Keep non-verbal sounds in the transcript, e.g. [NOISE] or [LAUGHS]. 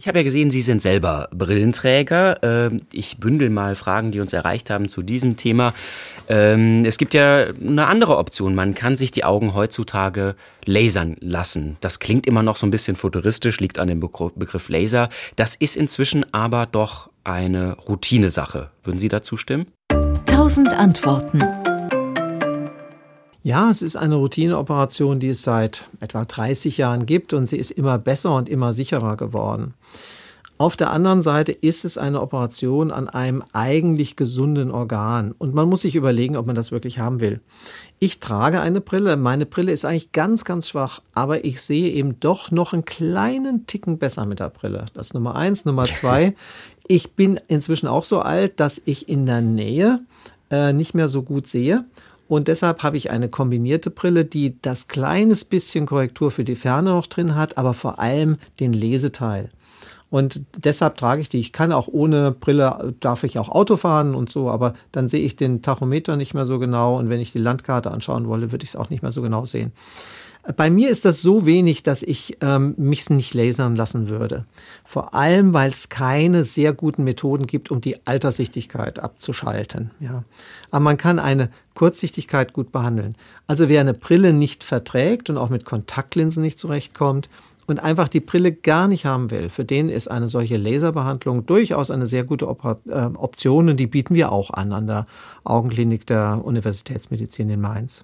Ich habe ja gesehen, Sie sind selber Brillenträger. Ähm, ich bündel mal Fragen, die uns erreicht haben zu diesem Thema. Ähm, es gibt ja eine andere Option. Man kann sich die Augen heutzutage lasern lassen. Das klingt immer noch so ein bisschen futuristisch, liegt an dem Begriff Laser. Das ist inzwischen aber doch eine Routinesache. Würden Sie dazu stimmen? Tausend Antworten. Ja, es ist eine Routineoperation, die es seit etwa 30 Jahren gibt und sie ist immer besser und immer sicherer geworden. Auf der anderen Seite ist es eine Operation an einem eigentlich gesunden Organ und man muss sich überlegen, ob man das wirklich haben will. Ich trage eine Brille, meine Brille ist eigentlich ganz, ganz schwach, aber ich sehe eben doch noch einen kleinen Ticken besser mit der Brille. Das ist Nummer eins. Nummer [LAUGHS] zwei, ich bin inzwischen auch so alt, dass ich in der Nähe äh, nicht mehr so gut sehe und deshalb habe ich eine kombinierte Brille, die das kleines bisschen Korrektur für die Ferne noch drin hat, aber vor allem den Leseteil. Und deshalb trage ich die. Ich kann auch ohne Brille, darf ich auch Auto fahren und so, aber dann sehe ich den Tachometer nicht mehr so genau. Und wenn ich die Landkarte anschauen wolle, würde ich es auch nicht mehr so genau sehen. Bei mir ist das so wenig, dass ich ähm, mich nicht lasern lassen würde. Vor allem, weil es keine sehr guten Methoden gibt, um die Alterssichtigkeit abzuschalten. Ja. Aber man kann eine Kurzsichtigkeit gut behandeln. Also wer eine Brille nicht verträgt und auch mit Kontaktlinsen nicht zurechtkommt, und einfach die Brille gar nicht haben will, für den ist eine solche Laserbehandlung durchaus eine sehr gute äh, Option und die bieten wir auch an an der Augenklinik der Universitätsmedizin in Mainz.